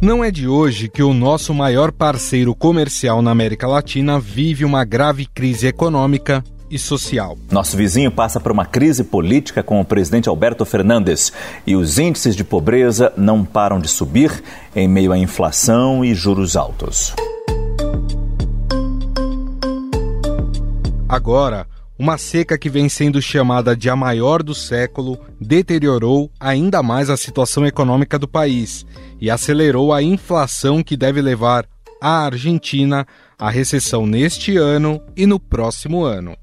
Não é de hoje que o nosso maior parceiro comercial na América Latina vive uma grave crise econômica e social. Nosso vizinho passa por uma crise política com o presidente Alberto Fernandes e os índices de pobreza não param de subir em meio à inflação e juros altos. Agora, uma seca que vem sendo chamada de a maior do século deteriorou ainda mais a situação econômica do país e acelerou a inflação que deve levar a Argentina à recessão neste ano e no próximo ano.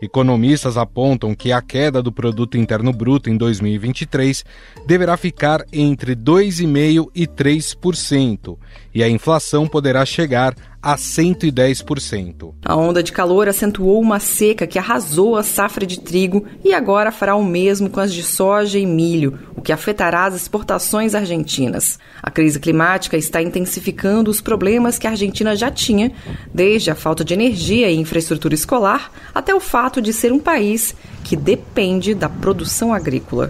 Economistas apontam que a queda do produto interno bruto em 2023 deverá ficar entre 2,5 e 3%, e a inflação poderá chegar a 110%. A onda de calor acentuou uma seca que arrasou a safra de trigo e agora fará o mesmo com as de soja e milho, o que afetará as exportações argentinas. A crise climática está intensificando os problemas que a Argentina já tinha, desde a falta de energia e infraestrutura escolar até o fato de ser um país que depende da produção agrícola.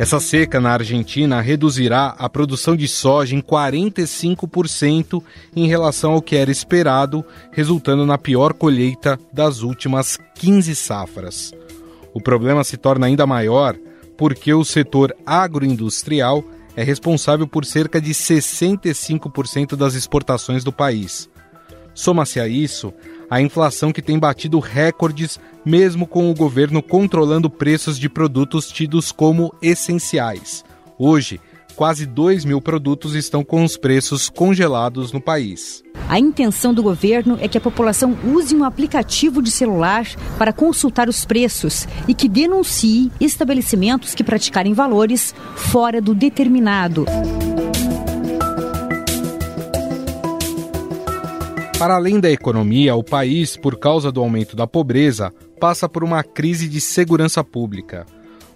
Essa seca na Argentina reduzirá a produção de soja em 45% em relação ao que era esperado, resultando na pior colheita das últimas 15 safras. O problema se torna ainda maior porque o setor agroindustrial é responsável por cerca de 65% das exportações do país. Soma-se a isso a inflação que tem batido recordes, mesmo com o governo controlando preços de produtos tidos como essenciais. Hoje, quase 2 mil produtos estão com os preços congelados no país. A intenção do governo é que a população use um aplicativo de celular para consultar os preços e que denuncie estabelecimentos que praticarem valores fora do determinado. Para além da economia, o país, por causa do aumento da pobreza, passa por uma crise de segurança pública.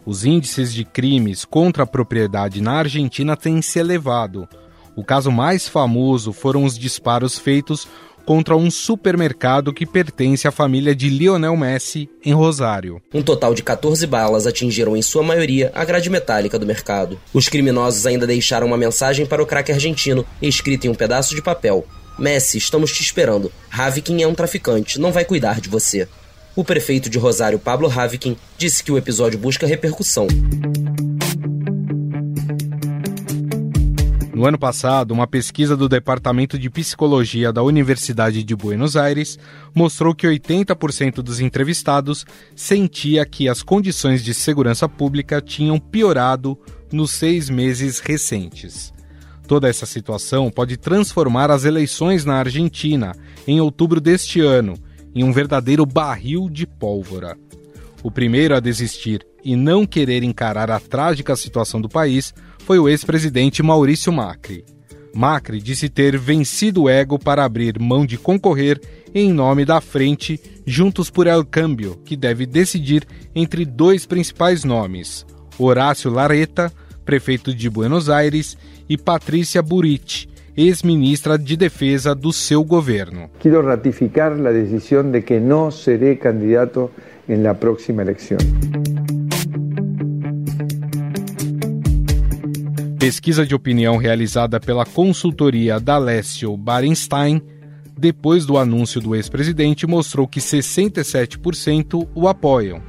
Os índices de crimes contra a propriedade na Argentina têm se elevado. O caso mais famoso foram os disparos feitos contra um supermercado que pertence à família de Lionel Messi, em Rosário. Um total de 14 balas atingiram, em sua maioria, a grade metálica do mercado. Os criminosos ainda deixaram uma mensagem para o craque argentino, escrita em um pedaço de papel. Messi, estamos te esperando. Havikin é um traficante, não vai cuidar de você. O prefeito de Rosário, Pablo Havikin, disse que o episódio busca repercussão. No ano passado, uma pesquisa do Departamento de Psicologia da Universidade de Buenos Aires mostrou que 80% dos entrevistados sentia que as condições de segurança pública tinham piorado nos seis meses recentes. Toda essa situação pode transformar as eleições na Argentina, em outubro deste ano, em um verdadeiro barril de pólvora. O primeiro a desistir e não querer encarar a trágica situação do país foi o ex-presidente Maurício Macri. Macri disse ter vencido o ego para abrir mão de concorrer em nome da frente Juntos por El Câmbio, que deve decidir entre dois principais nomes: Horácio Lareta, prefeito de Buenos Aires, e Patrícia Buriti, ex-ministra de Defesa do seu governo. Quero ratificar a decisão de que não serei candidato na próxima eleição. Pesquisa de opinião realizada pela consultoria D'Alessio Barenstein, depois do anúncio do ex-presidente, mostrou que 67% o apoiam.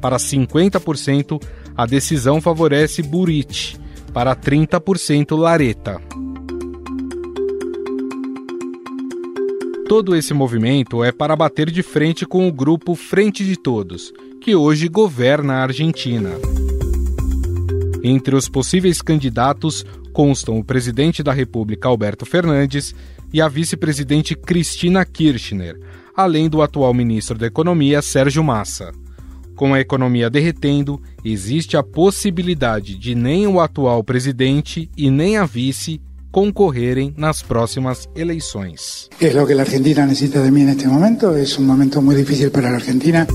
Para 50%, a decisão favorece Buriti para 30% Lareta. Todo esse movimento é para bater de frente com o grupo Frente de Todos, que hoje governa a Argentina. Entre os possíveis candidatos constam o presidente da República Alberto Fernandes e a vice-presidente Cristina Kirchner, além do atual ministro da Economia Sérgio Massa. Com a economia derretendo, existe a possibilidade de nem o atual presidente e nem a vice concorrerem nas próximas eleições. É o que a Argentina necessita de mim neste momento. É um momento muito difícil para a Argentina.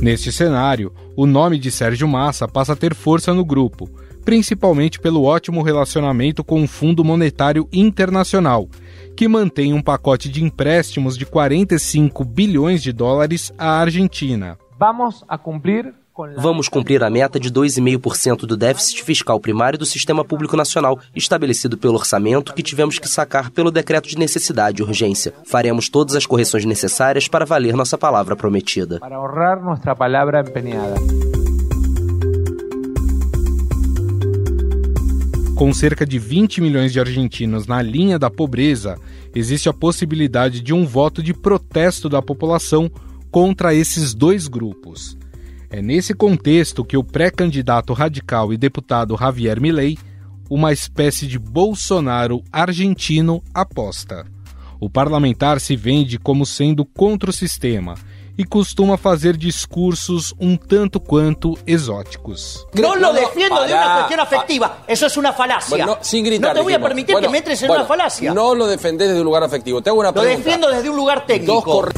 Neste cenário, o nome de Sérgio Massa passa a ter força no grupo, principalmente pelo ótimo relacionamento com o Fundo Monetário Internacional, que mantém um pacote de empréstimos de 45 bilhões de dólares à Argentina. Vamos a cumprir Vamos cumprir a meta de 2,5% do déficit fiscal primário do Sistema Público Nacional, estabelecido pelo orçamento que tivemos que sacar pelo decreto de necessidade e urgência. Faremos todas as correções necessárias para valer nossa palavra prometida. Para honrar nossa palavra empenhada. Com cerca de 20 milhões de argentinos na linha da pobreza, existe a possibilidade de um voto de protesto da população contra esses dois grupos. É nesse contexto que o pré-candidato radical e deputado Javier Milei, uma espécie de Bolsonaro argentino, aposta. O parlamentar se vende como sendo contra o sistema e costuma fazer discursos um tanto quanto exóticos. Não lo defiendo de uma questão afetiva. Isso é uma falácia. Bueno, no, sin gritar, no te voy a permitir bueno, que me entres en bueno, una falacia. No lo defendés desde un lugar afectivo. Te hago una pregunta. Lo defiendo desde un lugar técnico.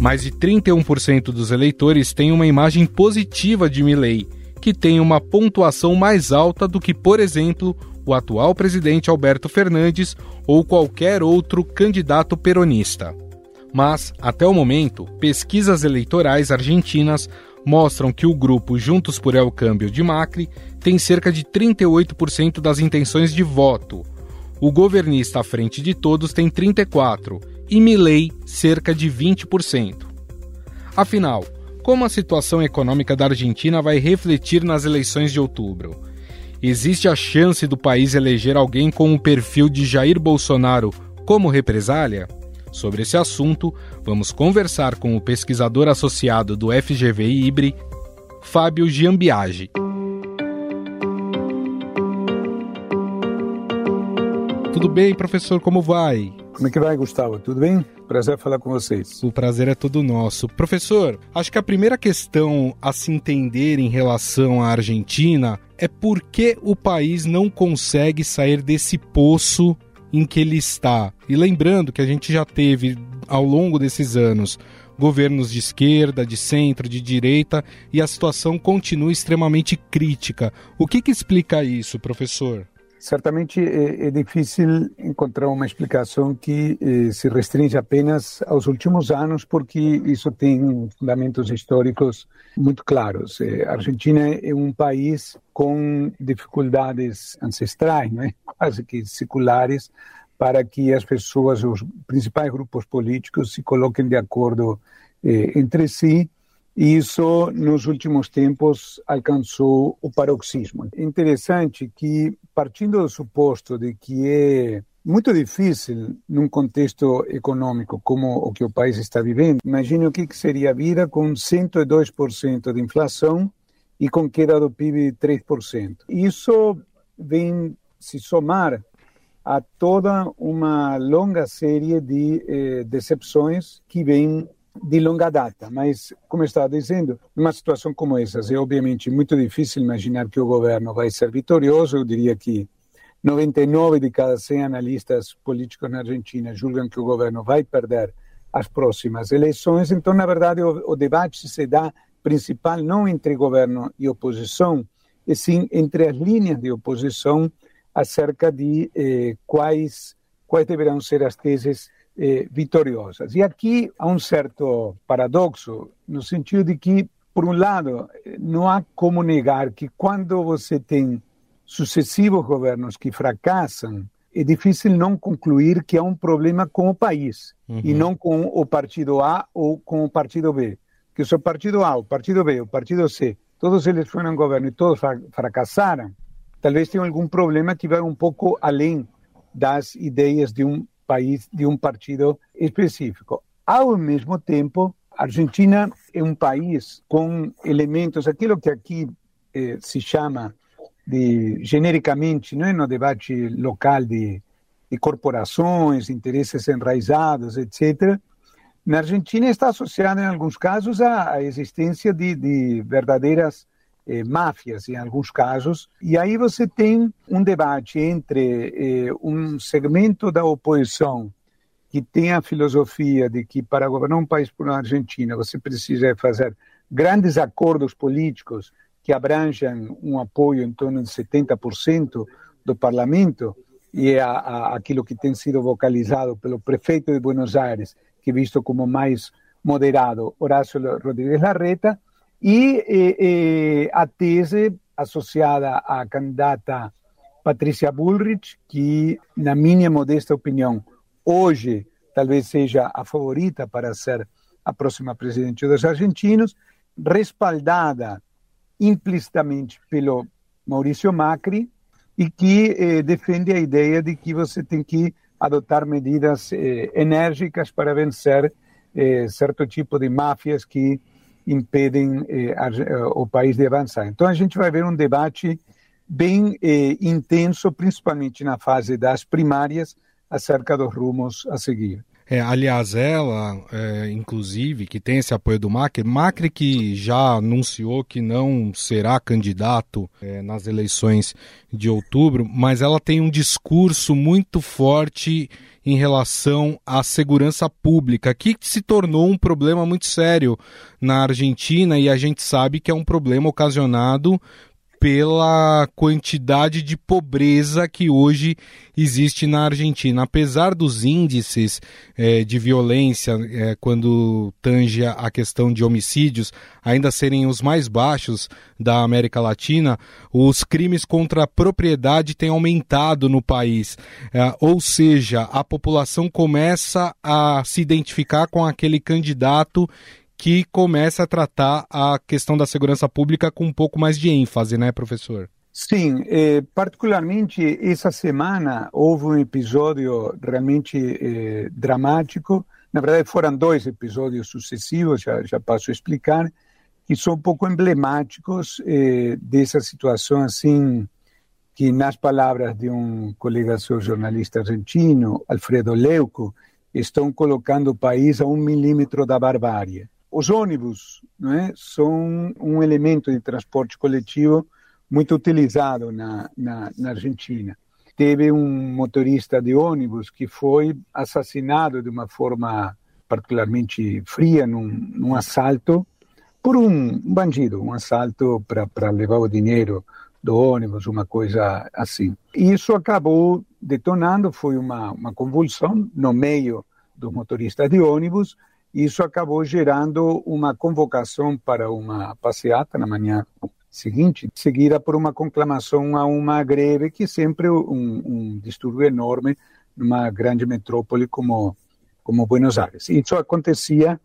Mais de 31% dos eleitores têm uma imagem positiva de Milley, que tem uma pontuação mais alta do que, por exemplo, o atual presidente Alberto Fernandes ou qualquer outro candidato peronista. Mas, até o momento, pesquisas eleitorais argentinas mostram que o grupo Juntos por El Câmbio de Macri tem cerca de 38% das intenções de voto. O governista à frente de todos tem 34% e Milley cerca de 20%. Afinal, como a situação econômica da Argentina vai refletir nas eleições de outubro? Existe a chance do país eleger alguém com o perfil de Jair Bolsonaro como represália? Sobre esse assunto, vamos conversar com o pesquisador associado do FGV Ibre, Fábio Giambiage. Tudo bem, professor? Como vai? Como é que vai, Gustavo? Tudo bem? Prazer falar com vocês. O prazer é todo nosso. Professor, acho que a primeira questão a se entender em relação à Argentina é por que o país não consegue sair desse poço em que ele está. E lembrando que a gente já teve, ao longo desses anos, governos de esquerda, de centro, de direita, e a situação continua extremamente crítica. O que, que explica isso, professor? Certamente é, é, difícil encontrar uma explicação que eh, se restringe apenas aos últimos anos, porque isso tem fundamentos históricos muito claros. Eh, a Argentina é um país com dificuldades ancestrais, né? quase que seculares, para que as pessoas, os principais grupos políticos, se coloquem de acordo entre si e isso, nos últimos tempos, alcançou o paroxismo. Interessante que, partindo do suposto de que é muito difícil num contexto econômico como o que o país está vivendo, imagine o que seria a vida com 102% de inflação e com queda do PIB de 3%. Isso vem se somar a toda uma longa série de eh, decepções que vem de longa data, mas, como eu estava dizendo, numa situação como essa, é obviamente muito difícil imaginar que o governo vai ser vitorioso. Eu diria que 99 de cada 100 analistas políticos na Argentina julgam que o governo vai perder as próximas eleições. Então, na verdade, o, o debate se dá principal não entre governo e oposição, e sim entre as linhas de oposição acerca de eh, quais, quais deverão ser as teses eh, vitoriosas. E aqui há um certo paradoxo, no sentido de que, por um lado, não há como negar que quando você tem sucessivos governos que fracassam, é difícil não concluir que há um problema com o país uhum. e não com o partido A ou com o partido B. Que se o partido A, o partido B, o partido C, todos eles foram governo e todos fracassaram, talvez tenham algum problema que vai um pouco além das ideias de um país de um partido específico. Ao mesmo tempo, a Argentina é um país com elementos, aquilo que aqui eh, se chama de genericamente, não é no debate local de, de corporações, interesses enraizados, etc. Na Argentina está associada, em alguns casos, à, à existência de, de verdadeiras eh, máfias, em alguns casos, e aí você tem um debate entre eh, um segmento da oposição que tem a filosofia de que para governar um país como a Argentina você precisa fazer grandes acordos políticos que abranjam um apoio em torno de 70% do parlamento, e é aquilo que tem sido vocalizado pelo prefeito de Buenos Aires que é visto como mais moderado, Horácio Rodrigues Larreta, e eh, eh, a tese associada à candidata Patrícia Bullrich, que, na minha modesta opinião, hoje talvez seja a favorita para ser a próxima presidente dos argentinos, respaldada implicitamente pelo Maurício Macri e que eh, defende a ideia de que você tem que adotar medidas eh, enérgicas para vencer eh, certo tipo de máfias que impedem eh, a, o país de avançar. Então a gente vai ver um debate bem eh, intenso, principalmente na fase das primárias, acerca dos rumos a seguir. É, aliás, ela, é, inclusive, que tem esse apoio do Macri, Macri que já anunciou que não será candidato é, nas eleições de outubro, mas ela tem um discurso muito forte em relação à segurança pública, que se tornou um problema muito sério na Argentina e a gente sabe que é um problema ocasionado pela quantidade de pobreza que hoje existe na Argentina. Apesar dos índices é, de violência, é, quando tange a questão de homicídios, ainda serem os mais baixos da América Latina, os crimes contra a propriedade têm aumentado no país. É, ou seja, a população começa a se identificar com aquele candidato que começa a tratar a questão da segurança pública com um pouco mais de ênfase, né, professor? Sim, eh, particularmente essa semana houve um episódio realmente eh, dramático. Na verdade, foram dois episódios sucessivos, já, já passo a explicar, que são um pouco emblemáticos eh, dessa situação assim que, nas palavras de um colega seu jornalista argentino, Alfredo Leuco, estão colocando o país a um milímetro da barbárie. Os ônibus é, são um elemento de transporte coletivo muito utilizado na, na, na, Argentina. Teve um motorista de ônibus que foi assassinado de uma forma particularmente fria num, num assalto por um bandido, um assalto para levar o dinheiro do ônibus, uma coisa assim. E isso acabou detonando, foi uma, uma convulsão no meio dos motoristas de ônibus isso acabou gerando uma convocação para uma passeata na manhã seguinte, seguida por uma conclamação a uma greve, que é sempre um, um distúrbio enorme numa grande metrópole como, como Buenos Aires. Isso acontecia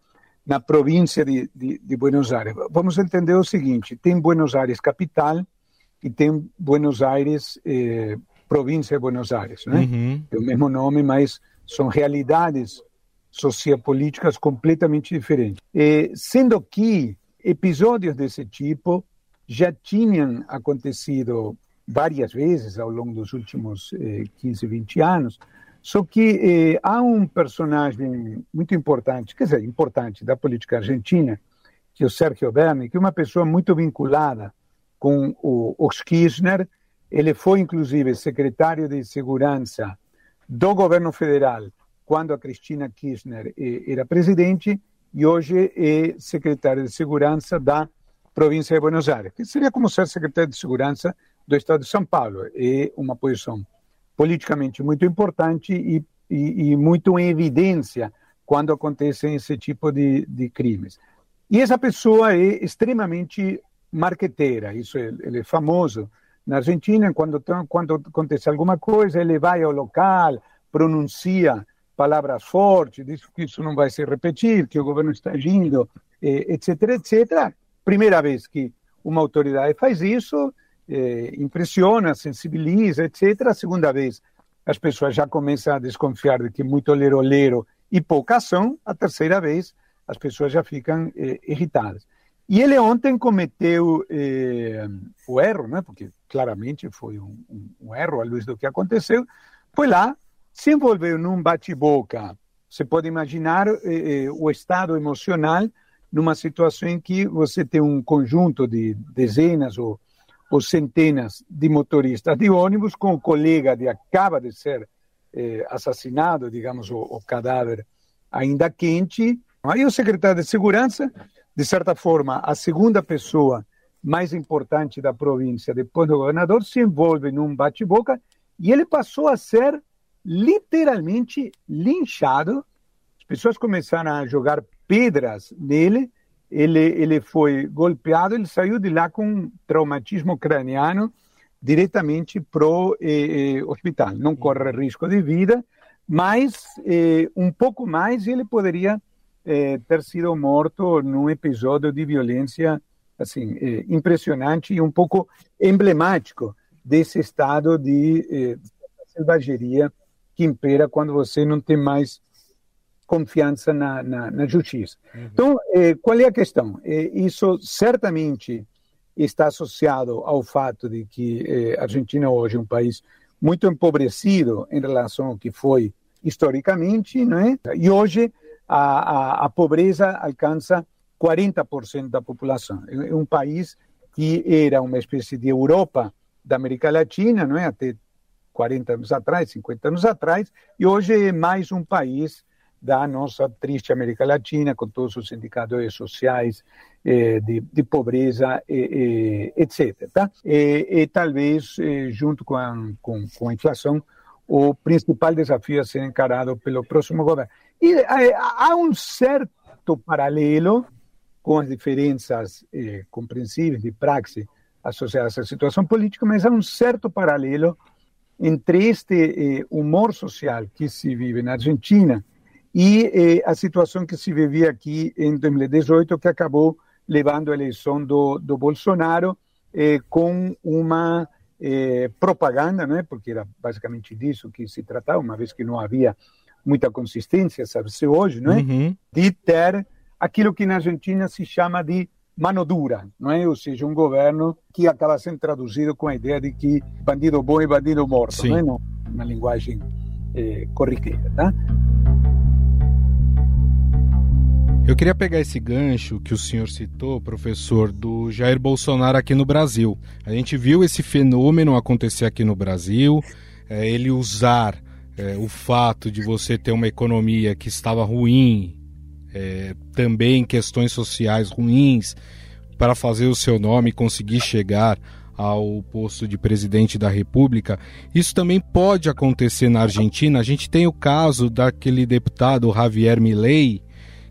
na província de, de, de, Buenos Aires. Vamos entender o seguinte: tem Buenos Aires capital e tem Buenos Aires eh, província de Buenos Aires, né? Uhum. É o mesmo nome, mas são realidades sociopolíticas completamente diferentes. E, sendo que episódios desse tipo já tinham acontecido várias vezes ao longo dos últimos eh, 15, 20 anos, só que eh, há um personagem muito importante, quer dizer, importante da política argentina, que é o Sergio Berni, que é uma pessoa muito vinculada com o, os Kirchner. Ele foi, inclusive, secretário de Segurança do governo federal quando a Cristina Kirchner era presidente e hoje é secretária de Segurança da província de Buenos Aires, que seria como ser secretária de Segurança do Estado de São Paulo. É uma posição politicamente muito importante e, e, e muito em evidência quando acontecem esse tipo de, de crimes. E essa pessoa é extremamente marqueteira, isso é, ele é famoso na Argentina, quando, quando acontece alguma coisa, ele vai ao local, pronuncia palavras fortes, diz que isso não vai se repetir, que o governo está agindo, etc, etc. Primeira vez que uma autoridade faz isso, eh, impressiona, sensibiliza, etc. Segunda vez, as pessoas já começam a desconfiar de que muito lerolero e pouca ação. A terceira vez, as pessoas já ficam eh, irritadas. E ele ontem cometeu eh, o erro, né? porque claramente foi um, um, um erro à luz do que aconteceu, foi lá se envolveu num bate-boca. Você pode imaginar eh, eh, o estado emocional numa situação em que você tem um conjunto de dezenas ou, ou centenas de motoristas de ônibus com o colega que acaba de ser eh, assassinado, digamos, o, o cadáver ainda quente. Aí o secretário de Segurança, de certa forma, a segunda pessoa mais importante da província, depois do governador, se envolve num bate-boca e ele passou a ser literalmente linchado. As pessoas começaram a jogar pedras nele, ele, ele foi golpeado, ele saiu de lá com traumatismo craniano diretamente para o eh, eh, hospital. Não corre risco de vida, mas eh, um pouco mais ele poderia eh, ter sido morto num episódio de violência assim eh, impressionante e um pouco emblemático desse estado de eh, selvageria que impera quando você não tem mais confiança na, na, na justiça. Uhum. Então, eh, qual é a questão? Eh, isso certamente está associado ao fato de que eh, a Argentina hoje é um país muito empobrecido em relação ao que foi historicamente, não é? E hoje a, a, a pobreza alcança 40% da população. É um país que era uma espécie de Europa da América Latina, não é? Até 40 anos atrás, 50 anos atrás, e hoje é mais um país da nossa triste América Latina, com todos os indicadores sociais eh, de, de, pobreza, eh, eh, etc. Tá? E, e talvez, eh, junto com a, com, com a inflação, o principal desafio a ser encarado pelo próximo governo. E eh, há um certo paralelo com as diferenças eh, compreensíveis de praxe associadas à situação política, mas há um certo paralelo entre este humor social que se vive na Argentina e eh, a situação que se vivia aqui em 2018, que acabou levando a eleição do, do Bolsonaro eh, com uma eh, propaganda, né, porque era basicamente disso que se tratava, uma vez que não havia muita consistência, sabe-se hoje, não é? Uhum. de ter aquilo que na Argentina se chama de mano dura, não é? Ou seja, um governo que acaba sendo traduzido com a ideia de que bandido bom e bandido morto, Sim. não é? Uma linguagem eh, corriqueira, tá? Eu queria pegar esse gancho que o senhor citou, professor, do Jair Bolsonaro aqui no Brasil. A gente viu esse fenômeno acontecer aqui no Brasil, é, ele usar é, o fato de você ter uma economia que estava ruim, é, também questões sociais ruins, para fazer o seu nome conseguir chegar ao posto de presidente da República. Isso também pode acontecer na Argentina. A gente tem o caso daquele deputado Javier Milei,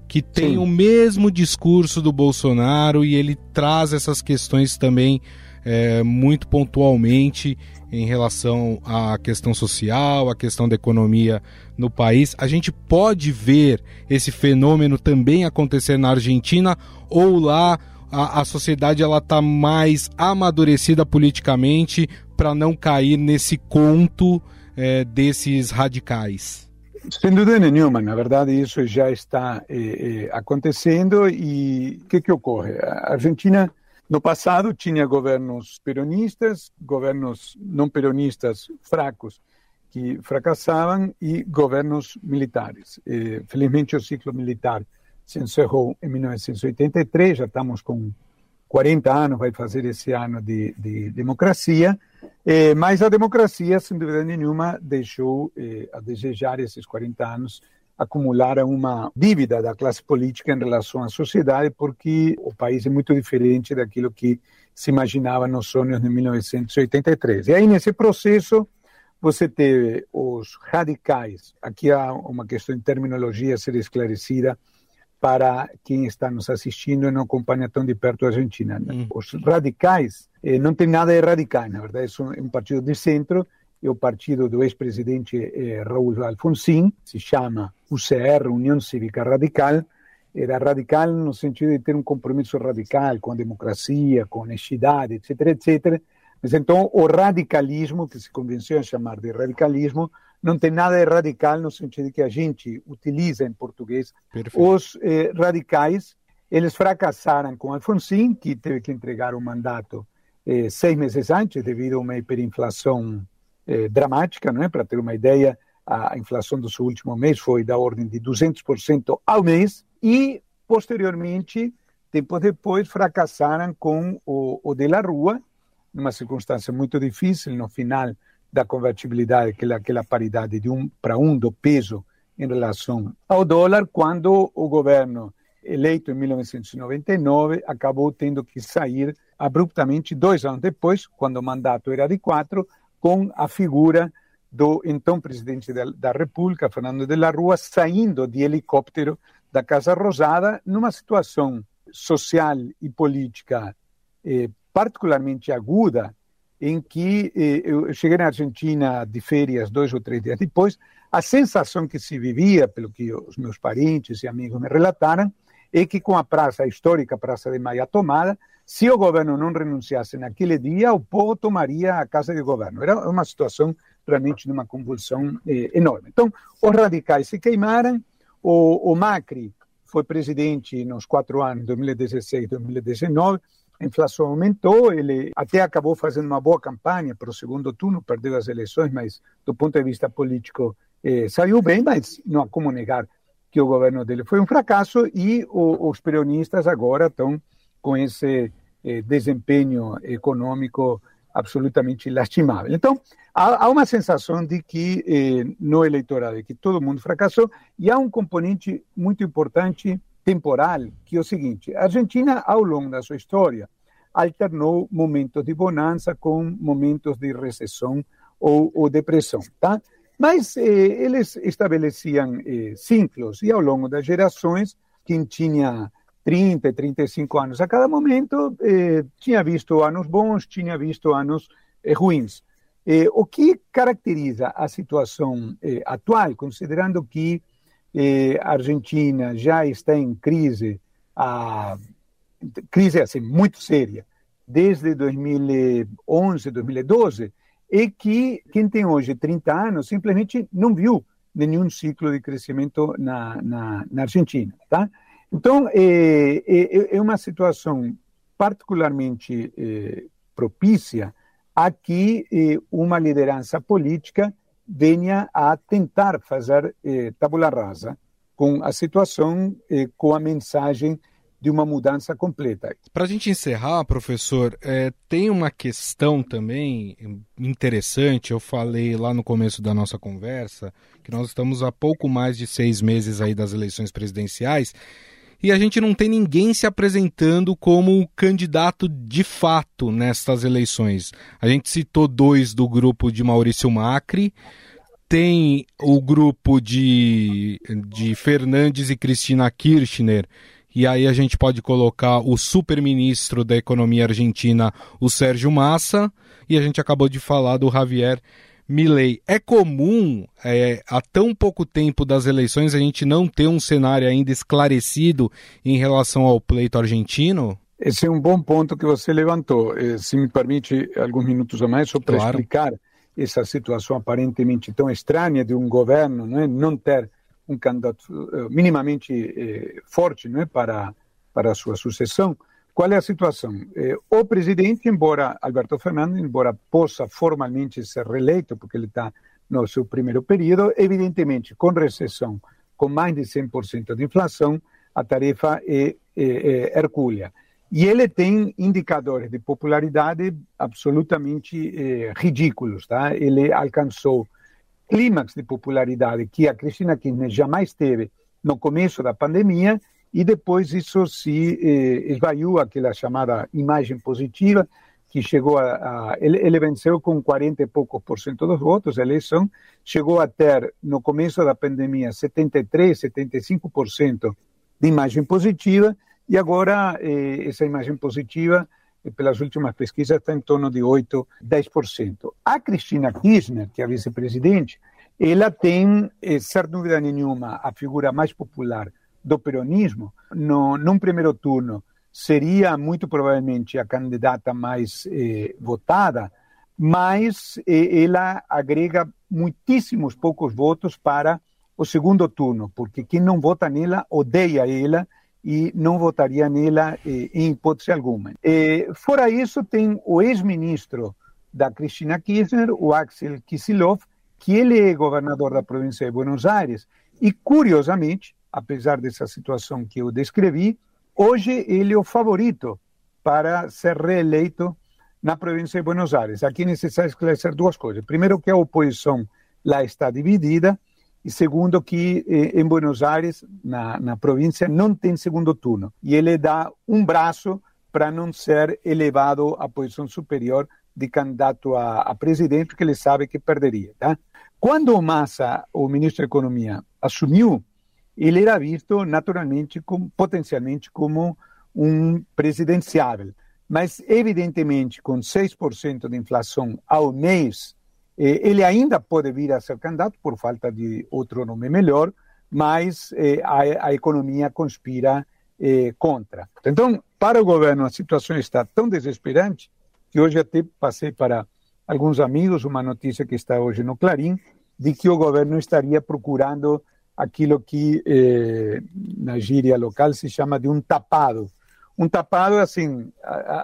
que tem Sim. o mesmo discurso do Bolsonaro e ele traz essas questões também é, muito pontualmente em relação à questão social, à questão da economia no país. A gente pode ver esse fenômeno também acontecer na Argentina ou lá a, a sociedade ela está mais amadurecida politicamente para não cair nesse conto é, desses radicais. Sem dúvida nenhuma, na verdade isso já está eh, eh, acontecendo e o que, que ocorre? A Argentina no passado tinha governos peronistas, governos não peronistas fracos que fracassavam e governos militares. Eh, felizmente o ciclo militar se encerrou em 1983, já estamos com 40 anos, vai fazer esse ano de, de democracia, mas a democracia, sem dúvida nenhuma, deixou eh, a desejar esses 40 anos acumularam uma dívida da classe política em relação à sociedade, porque o país é muito diferente daquilo que se imaginava nos sonhos de 1983. E aí, nesse processo, você teve os radicais. Aqui há uma questão de terminologia a ser esclarecida para quem está nos assistindo e não acompanha tão de perto a Argentina. Hum. Os radicais eh, não tem nada de radical, na verdade, é um partido de centro, é o partido do ex-presidente eh, Raul Alfonsín, se chama UCR, União Cívica Radical, era radical no sentido de ter um compromisso radical com a democracia, com a honestidade, etc., etc., mas então o radicalismo, que se convenceu a chamar de radicalismo, não tem nada de radical no sentido de que a gente utiliza em português. Perfeito. Os eh, radicais, eles fracassaram com Alfonsín, que teve que entregar o mandato eh, seis meses antes, devido a uma hiperinflação eh, dramática, não é? Para ter uma ideia, a inflação do seu último mês foi da ordem de 200% ao mês e, posteriormente, tempo depois, fracassaram com o, o de la Rua, numa circunstância muito difícil, no final da convertibilidade, que é aquela paridade de um para um do peso em relação ao dólar, quando o governo eleito em 1999 acabou tendo que sair abruptamente dois anos depois, quando o mandato era de quatro, com a figura do então presidente da, República, Fernando de la Rua, saindo de helicóptero da Casa Rosada numa situação social e política eh, particularmente aguda, em que eh, eu cheguei na Argentina de férias dois ou três dias depois, a sensação que se vivia, pelo que os meus parentes e amigos me relataram, é que com a praça a histórica Praça de Maia tomada, se o governo não renunciasse naquele dia, o povo tomaria a casa de governo. Era uma situação realmente de uma convulsão eh, enorme. Então, os radicais se queimaram, o, o Macri foi presidente nos quatro anos, 2016 2019, a inflação aumentou, ele até acabou fazendo uma boa campanha para o segundo turno, perdeu as eleições, mas do ponto de vista político eh, saiu bem, mas não há como negar que o governo dele foi um fracasso e o, os peronistas agora estão com esse eh, desempenho econômico absolutamente lastimável. Então, há, há uma sensação de que eh, no eleitorado, de que todo mundo fracassou, e há um componente muito importante temporal, que é o seguinte: a Argentina, ao longo da sua história, alternou momentos de bonança com momentos de recessão ou, ou depressão, tá? Mas eh, eles estabeleciam eh, ciclos, e ao longo das gerações, quem tinha 30, 35 anos a cada momento, eh, tinha visto anos bons, tinha visto anos eh, ruins. Eh, o que caracteriza a situação eh, atual, considerando que eh, a Argentina já está em crise, a crise assim, muito séria, desde 2011, 2012, é que quem tem hoje 30 anos simplesmente não viu nenhum ciclo de crescimento na, na, na Argentina. Tá? Então, é, é, é uma situação particularmente é, propícia a que é, uma liderança política venha a tentar fazer é, tabula rasa com a situação, com a mensagem de uma mudança completa. Para a gente encerrar, professor, é, tem uma questão também interessante. Eu falei lá no começo da nossa conversa que nós estamos há pouco mais de seis meses aí das eleições presidenciais e a gente não tem ninguém se apresentando como candidato de fato nestas eleições. A gente citou dois do grupo de Maurício Macri, tem o grupo de, de Fernandes e Cristina Kirchner, e aí a gente pode colocar o super-ministro da economia argentina, o Sérgio Massa, e a gente acabou de falar do Javier Milley. É comum, é, há tão pouco tempo das eleições, a gente não ter um cenário ainda esclarecido em relação ao pleito argentino? Esse é um bom ponto que você levantou. Eh, se me permite alguns minutos a mais, só para claro. explicar essa situação aparentemente tão estranha de um governo não, é? não ter um candidato uh, minimamente eh, forte é? para, para a sua sucessão. Qual é a situação? Eh, o presidente, embora Alberto Fernandes, embora possa formalmente ser reeleito, porque ele está no seu primeiro período, evidentemente, com recessão, com mais de 100% de inflação, a tarefa é, é, é hercúlea. E ele tem indicadores de popularidade absolutamente eh, ridículos. Tá? Ele alcançou clímax de popularidade que a Cristina Kirchner jamais teve no começo da pandemia e depois isso se eh, esvaiu aquela chamada imagem positiva que chegou a, a ele, ele, venceu com 40 e poucos por cento dos votos a eleição, chegou a ter no começo da pandemia 73, 75% de imagem positiva e agora eh, essa imagem positiva eh, pelas últimas pesquisas está em torno de 8, 10%. A Cristina Kirchner, que é a vice-presidente, ela tem, eh, sem dúvida nenhuma, a figura mais popular do peronismo, no, num primeiro turno, seria muito provavelmente a candidata mais eh, votada, mas eh, ela agrega muitíssimos poucos votos para o segundo turno, porque quem não vota nela odeia ela e não votaria nela eh, em hipótese alguma. Eh, fora isso, tem o ex-ministro da Cristina Kirchner, o Axel Kicillof, que ele é governador da província de Buenos Aires, e curiosamente, apesar dessa situação que eu descrevi, hoje ele é o favorito para ser reeleito na província de Buenos Aires. Aqui é necessário esclarecer duas coisas. Primeiro, que a oposição lá está dividida, e segundo, que eh, em Buenos Aires, na, na província, não tem segundo turno. E ele dá um braço para não ser elevado à posição superior de candidato a, a presidente, porque ele sabe que perderia. Tá? Quando o Massa, o ministro da Economia, assumiu, ele era visto naturalmente, como, potencialmente, como um presidenciável. Mas, evidentemente, com 6% de inflação ao mês, eh, ele ainda pode vir a ser candidato por falta de outro nome melhor, mas eh, a, a, economia conspira eh, contra. Então, para o governo, a situação está tão desesperante que hoje até passei para alguns amigos uma notícia que está hoje no Clarim de que o governo estaria procurando aquilo que eh, na gíria local se chama de um tapado. Um tapado é assim,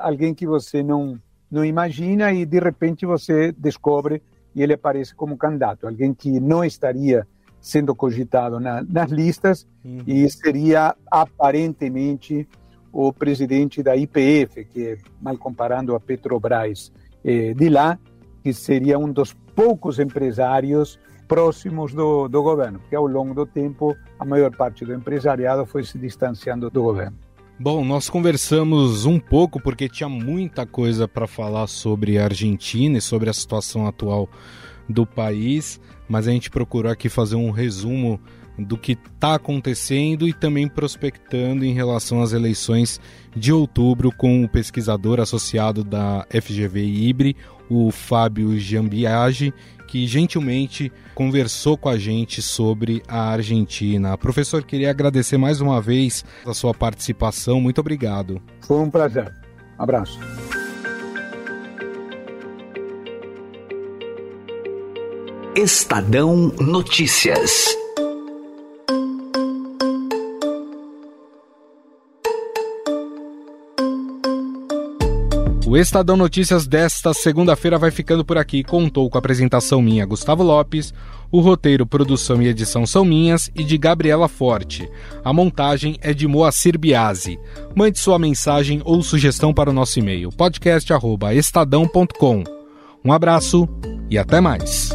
alguém que você não não imagina e de repente você descobre e ele aparece como candidato, alguém que não estaria sendo cogitado na, nas listas uhum. e seria aparentemente o presidente da IPF, que é, mal comparando a Petrobras eh, de lá, que seria um dos poucos empresários próximos do, do governo, porque ao longo do tempo a maior parte do empresariado foi se distanciando do governo. Bom, nós conversamos um pouco porque tinha muita coisa para falar sobre a Argentina e sobre a situação atual do país, mas a gente procurou aqui fazer um resumo do que está acontecendo e também prospectando em relação às eleições de outubro com o pesquisador associado da FGV Ibre, o Fábio Jambiage, que gentilmente conversou com a gente sobre a Argentina. Professor, queria agradecer mais uma vez a sua participação. Muito obrigado. Foi um prazer. Um abraço. Estadão Notícias. O Estadão Notícias desta segunda-feira vai ficando por aqui. Contou com a apresentação minha, Gustavo Lopes. O roteiro, produção e edição são minhas e de Gabriela Forte. A montagem é de Moacir Biasi. Mande sua mensagem ou sugestão para o nosso e-mail podcast@estadão.com. Um abraço e até mais.